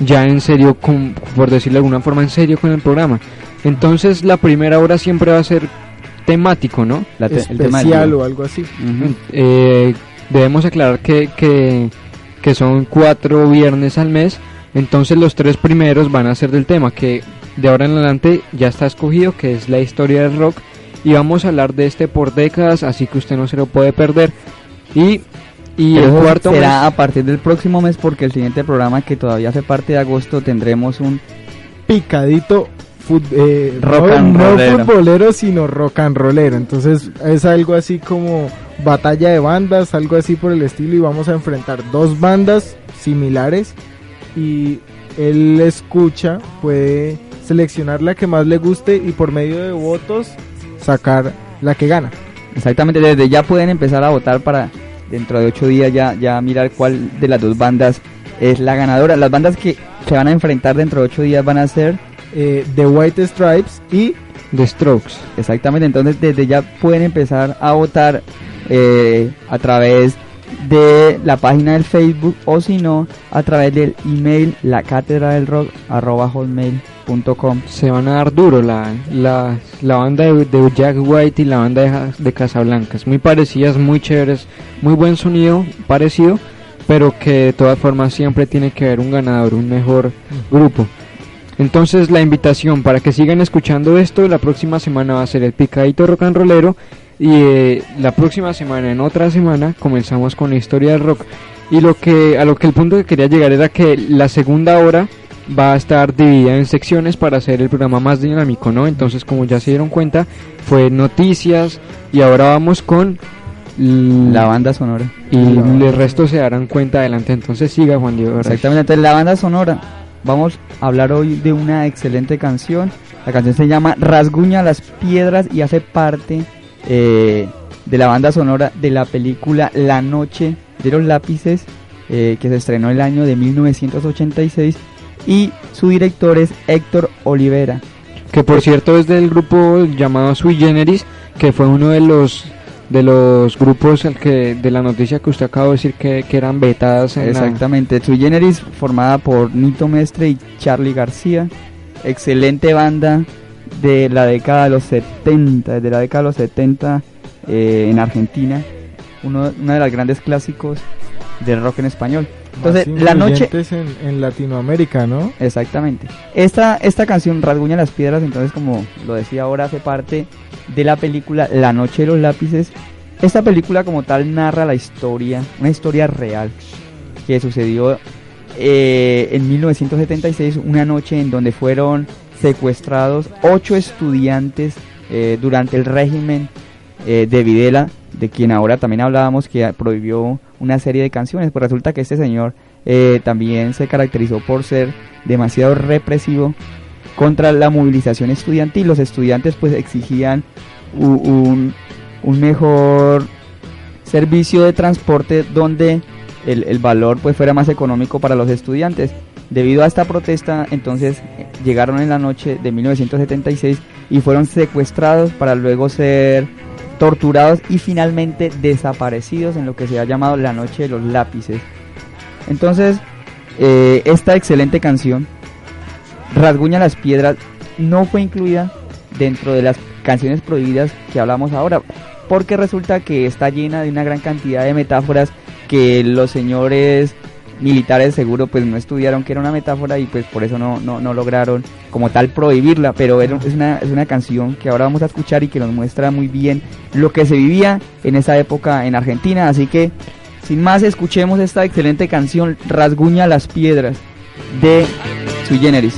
ya en serio, con, por decirlo de alguna forma, en serio con el programa. Entonces la primera hora siempre va a ser temático, ¿no? La te- el tema del Especial día. o algo así. Ujú. Eh, debemos aclarar que, que, que son cuatro viernes al mes, entonces los tres primeros van a ser del tema que de ahora en adelante ya está escogido, que es la historia del rock, y vamos a hablar de este por décadas, así que usted no se lo puede perder. Y, y Pero el cuarto será mes- a partir del próximo mes porque el siguiente programa que todavía hace parte de agosto tendremos un Picadito fut- eh, Rock no, no futbolero, sino rock and rollero. Entonces es algo así como batalla de bandas, algo así por el estilo. Y vamos a enfrentar dos bandas similares. Y él escucha, puede seleccionar la que más le guste y por medio de votos sacar la que gana. Exactamente, desde ya pueden empezar a votar para dentro de ocho días ya, ya mirar cuál de las dos bandas es la ganadora. Las bandas que se van a enfrentar dentro de ocho días van a ser Eh, The White Stripes y The Strokes. Exactamente, entonces desde ya pueden empezar a votar eh, a través de la página del Facebook o si no a través del email la cátedra del rock arroba hotmail.com Se van a dar duro la, la, banda de, Jack White y la banda de, de Casablancas. Muy parecidas, muy chéveres, muy buen sonido, parecido, pero que de todas formas siempre tiene que haber un ganador, un mejor grupo. Entonces la invitación para que sigan escuchando esto, la próxima semana va a ser el picadito rock and rollero y eh, la próxima semana, en otra semana, comenzamos con la historia del rock. Y lo que a lo que el punto que quería llegar era que la segunda hora va a estar dividida en secciones para hacer el programa más dinámico, ¿no? Entonces, como ya se dieron cuenta, fue noticias y ahora vamos con la banda sonora y el resto se darán cuenta adelante. Entonces, siga Juan Diego. Exactamente, entonces la banda sonora. Vamos a hablar hoy de una excelente canción. La canción se llama Rasguña las piedras y hace parte eh, de la banda sonora de la película La Noche de los Lápices, eh, que se estrenó el año de 1986. Y su director es Héctor Olivera. que por cierto es del grupo llamado Sui Generis, que fue uno de los de los grupos al que de la noticia que usted acaba de decir que, que eran vetadas en la- Exactamente, Sui Generis formada por Nito Mestre y Charlie García. Excelente banda de la década de los 70, desde la década de los 70 eh, en Argentina. Uno, uno de los grandes clásicos del rock en español. Entonces, Más la noche... en Latinoamérica, ¿no? Exactamente. Esta, esta canción, Rasguña las Piedras, entonces como lo decía ahora, hace parte de la película La Noche de los Lápices. Esta película como tal narra la historia, una historia real que sucedió eh, en 1976, una noche en donde fueron secuestrados ocho estudiantes eh, durante el régimen eh, de Videla, de quien ahora también hablábamos, que prohibió una serie de canciones. Pues resulta que este señor eh, también se caracterizó por ser demasiado represivo contra la movilización estudiantil. Los estudiantes pues exigían un, un mejor servicio de transporte donde el, el valor pues fuera más económico para los estudiantes. Debido a esta protesta, entonces llegaron en la noche de 1976 y fueron secuestrados para luego ser torturados y finalmente desaparecidos en lo que se ha llamado la noche de los lápices. Entonces, eh, esta excelente canción, Rasguña las Piedras, no fue incluida dentro de las canciones prohibidas que hablamos ahora, porque resulta que está llena de una gran cantidad de metáforas que los señores militares seguro pues no estudiaron que era una metáfora y pues por eso no, no, no lograron como tal prohibirla, pero es una, es una canción que ahora vamos a escuchar y que nos muestra muy bien lo que se vivía en esa época en Argentina, así que sin más escuchemos esta excelente canción Rasguña las Piedras de Sui Generis.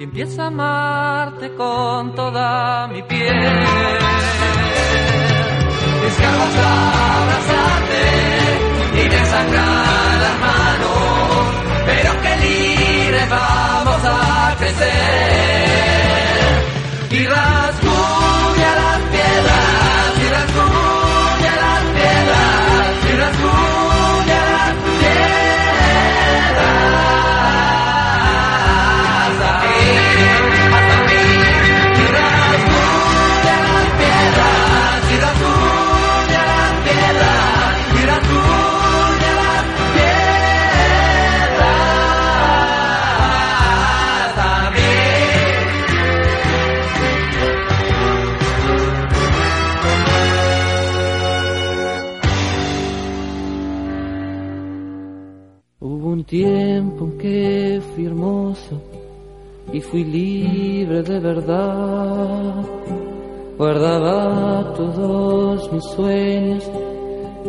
y empiezo a amarte con toda mi piel. Mis ganas abrazarte y me sacan las manos, pero qué libre vamos a crecer. Y rasgo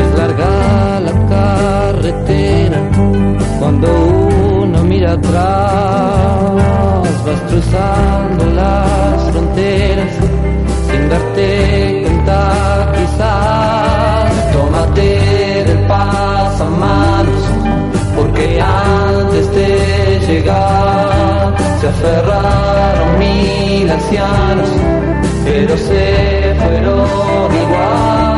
es larga la carretera cuando uno mira atrás, vas cruzando las fronteras brindarte, cantar quizás, tómate del pasamanos, porque antes de llegar se aferraron mil ancianos, pero se fueron igual.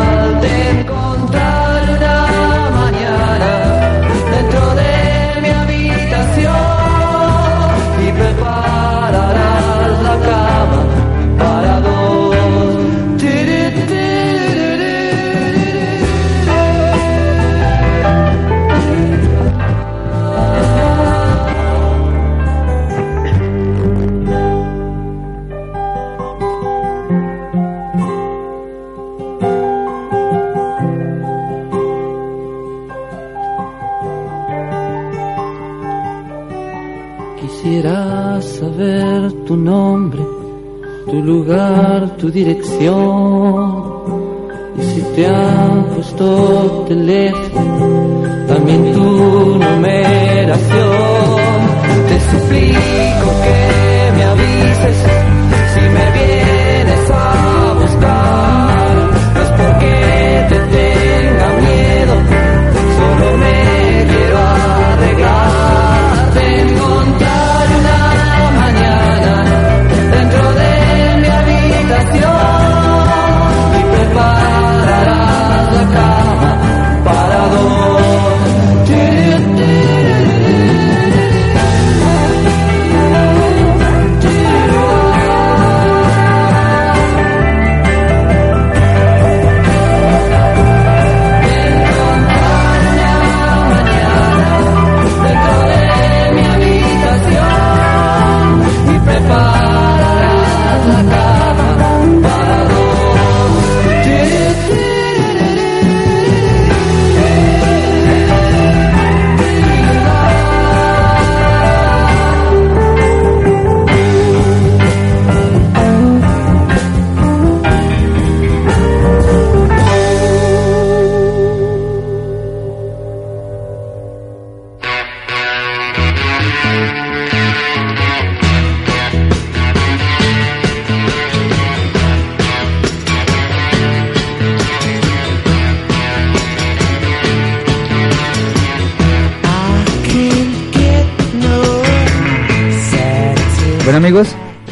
Lugar, tu dirección. Y si te han puesto teléfono, también tu numeración. Te suplico que me avises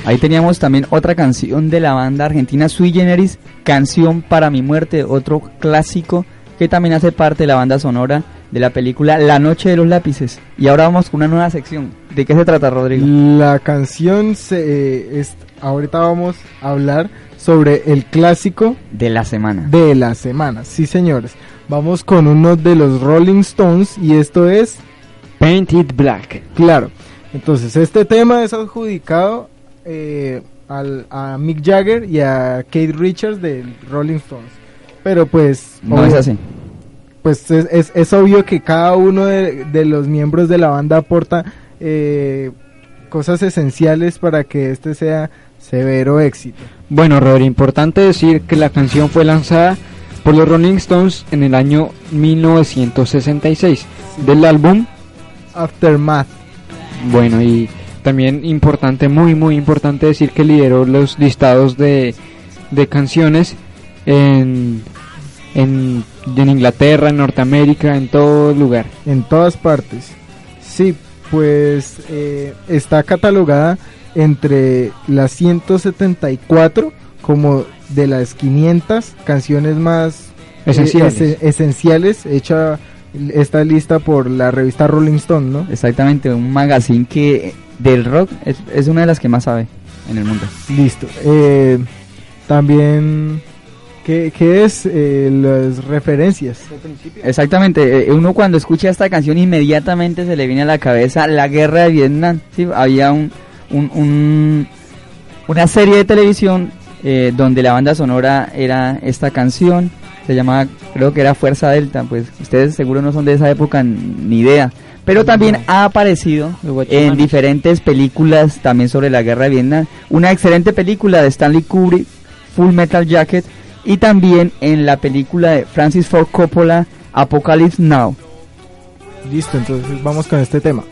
ahí teníamos también otra canción de la banda argentina Sui Generis, Canción para mi muerte, otro clásico que también hace parte de la banda sonora de la película La Noche de los Lápices. Y ahora vamos con una nueva sección. ¿De qué se trata, Rodrigo? La canción se, eh, es, ahorita vamos a hablar sobre el clásico de la semana. De la semana, sí señores. Vamos con uno de los Rolling Stones y esto es Painted Black. Claro. Entonces este tema es adjudicado eh, al, a Mick Jagger y a Kate Richards de Rolling Stones. Pero pues... No es así. Pues es, es, es obvio que cada uno de, de los miembros de la banda aporta eh, cosas esenciales para que este sea severo éxito. Bueno, Rodri, importante decir que la canción fue lanzada por los Rolling Stones en el año 1966 del álbum Aftermath. Bueno, y también importante, muy muy importante decir que lideró los listados de, de canciones en, en, en Inglaterra, en Norteamérica, en todo lugar. En todas partes. Sí, pues eh, está catalogada entre las 174 como de las 500 canciones más eh, Esenciales. ese- esenciales hecha esta lista por la revista Rolling Stone, ¿no? Exactamente, un magazine que del rock es, es una de las que más sabe en el mundo. Listo. Eh, también, ¿qué, qué es eh, las referencias? Exactamente, eh, uno cuando escucha esta canción inmediatamente se le viene a la cabeza la guerra de Vietnam. ¿sí? Había un, un- un- una serie de televisión eh, donde la banda sonora era esta canción, se llamaba, creo que era Fuerza Delta, pues ustedes seguro no son de esa época ni idea. Pero también ha aparecido en diferentes películas también sobre la guerra de Vietnam. Una excelente película de Stanley Kubrick, Full Metal Jacket, y también en la película de Francis Ford Coppola, Apocalypse Now. Listo, entonces vamos con este tema.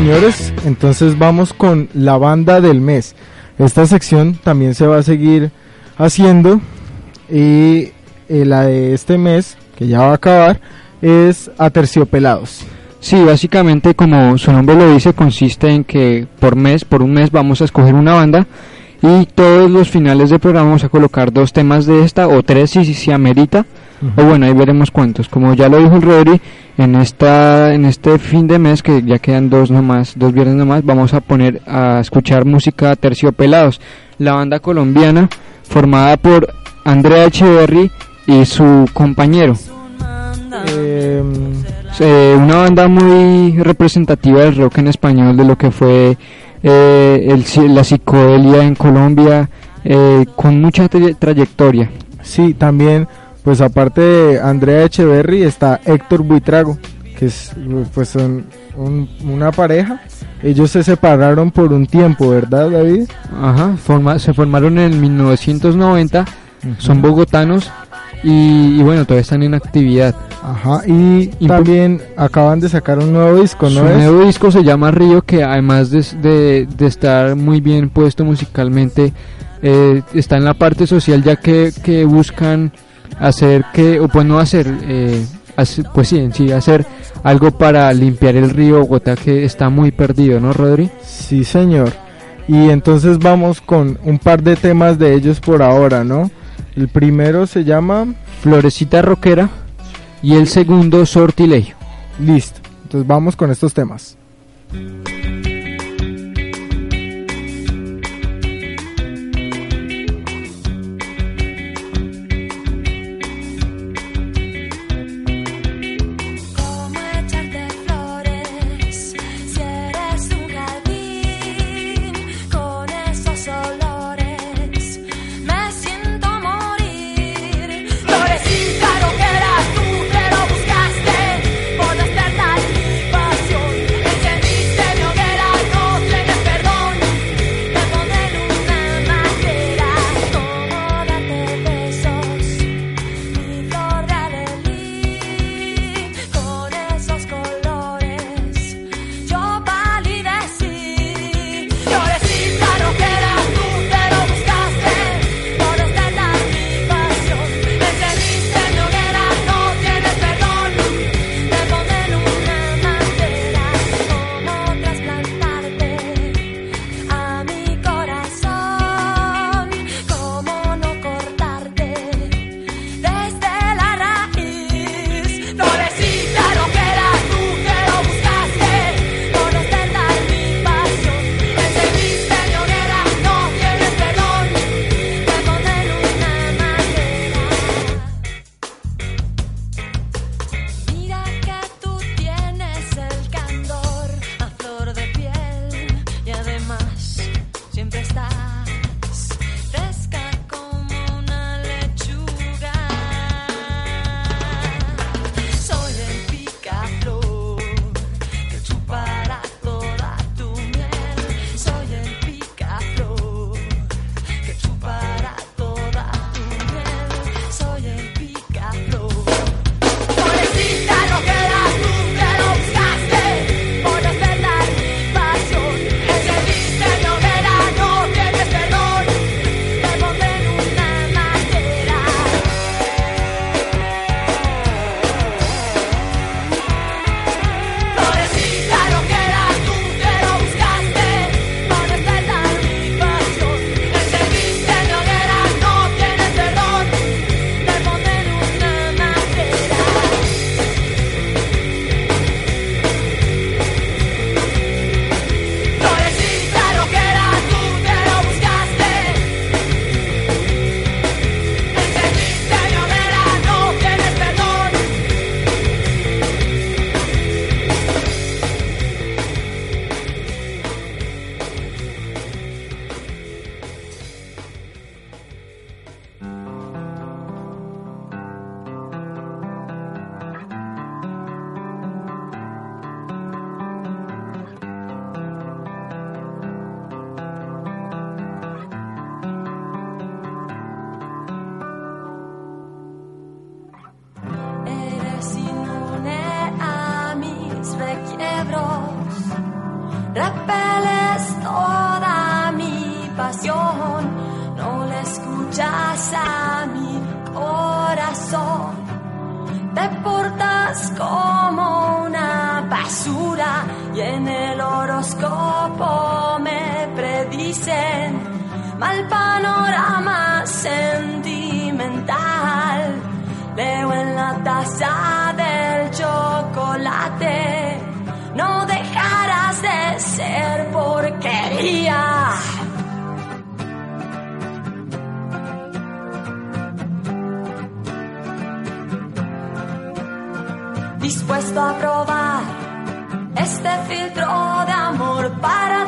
Señores, entonces vamos con la banda del mes. Esta sección también se va a seguir haciendo y eh, la de este mes, que ya va a acabar, es Aterciopelados. Sí, básicamente como su nombre lo dice, consiste en que por mes, por un mes vamos a escoger una banda y todos los finales del programa vamos a colocar dos temas de esta o tres si, si se amerita. O bueno, ahí veremos cuántos. Como ya lo dijo el Rodri, en esta en este fin de mes que ya quedan dos nomás, dos viernes nomás, vamos a poner a escuchar música Terciopelados, la banda colombiana formada por Andrea Echeverry y su compañero. Eh, una banda muy representativa del rock en español de lo que fue el ci- la psicodelia en Colombia eh, con mucha tra- trayectoria. Sí, también, pues aparte de Andrea Echeverry está Héctor Buitrago, que es pues son un- una pareja. Ellos se separaron por un tiempo, ¿verdad, David? Ajá, forma- se formaron en 1990, son bogotanos y, y bueno, todavía están en actividad. Ajá, y también acaban de sacar un nuevo disco, ¿no Su es? nuevo disco se llama Río, que además de, de- de estar muy bien puesto musicalmente, eh, está en la parte social ya que, que buscan hacer que, o pues no hacer, eh, pues sí, en sí, hacer algo para limpiar el río Bogotá que está muy perdido, ¿no, Rodri? Sí, señor. Y entonces vamos con un par de temas de ellos por ahora, ¿no? El primero se llama Florecita Roquera y el segundo Sortilegio. Listo. Entonces vamos con estos temas. Me predicen mal panorama sentimental. Leo en la taza del chocolate, no dejarás de ser porquería. Dispuesto a probar este filtro para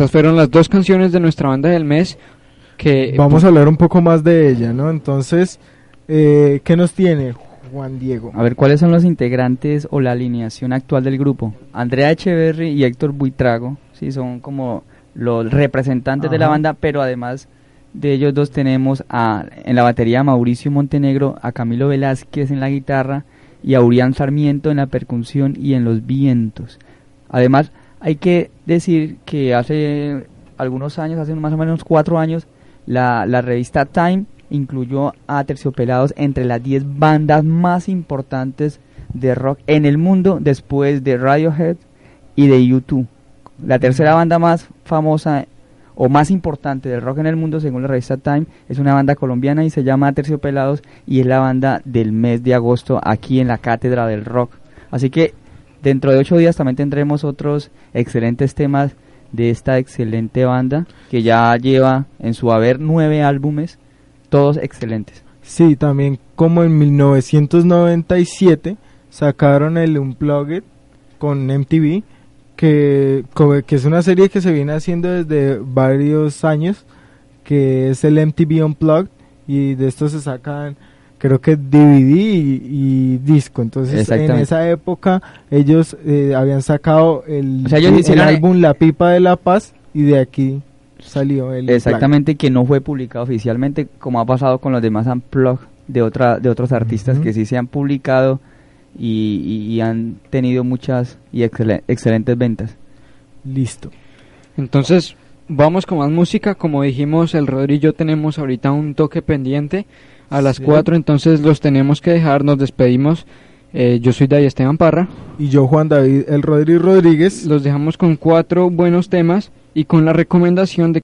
Estas fueron las dos canciones de nuestra banda del mes que Vamos a hablar un poco más de ella, ¿no? Entonces, eh, ¿qué nos tiene Juan Diego? A ver, ¿cuáles son los integrantes o la alineación actual del grupo? Andrea Echeverry y Héctor Buitrago, sí, son como los representantes de la banda, pero además de ellos dos tenemos a, en la batería a Mauricio Montenegro, a Camilo Velázquez en la guitarra y a Urián Sarmiento en la percusión y en los vientos. Además, hay que decir que hace algunos años, hace más o menos cuatro años, la, la revista Time incluyó a Terciopelados entre las 10 bandas más importantes de rock en el mundo después de Radiohead y de U2. La tercera banda más famosa o más importante del rock en el mundo según la revista Time es una banda colombiana y se llama Terciopelados y es la banda del mes de agosto aquí en la Cátedra del Rock. Así que dentro de ocho días también tendremos otros excelentes temas de esta excelente banda que ya lleva en su haber nueve álbumes, todos excelentes. Sí, también como en 1997 sacaron el Unplugged con MTV, que, es una serie que se viene haciendo desde varios años, que es el MTV Unplugged, y de esto se sacan creo que DVD y, y disco. Entonces, en esa época ellos eh, habían sacado el, O sea, ellos el álbum La Pipa de la Paz y de aquí salió el Exactamente, que no fue publicado oficialmente, como ha pasado con los demás Unplugged de, otra, de otros artistas que sí se han publicado y, y- y han tenido muchas y excelen- excelentes ventas. Listo. Entonces, vamos con más música. Como dijimos, el Rodri y yo tenemos ahorita un toque pendiente a las Sí. 4, entonces los tenemos que dejar. Nos despedimos. Eh, yo soy David Esteban Parra. Y yo, Juan David El Rodríguez Rodríguez. Los dejamos con cuatro buenos temas y con la recomendación de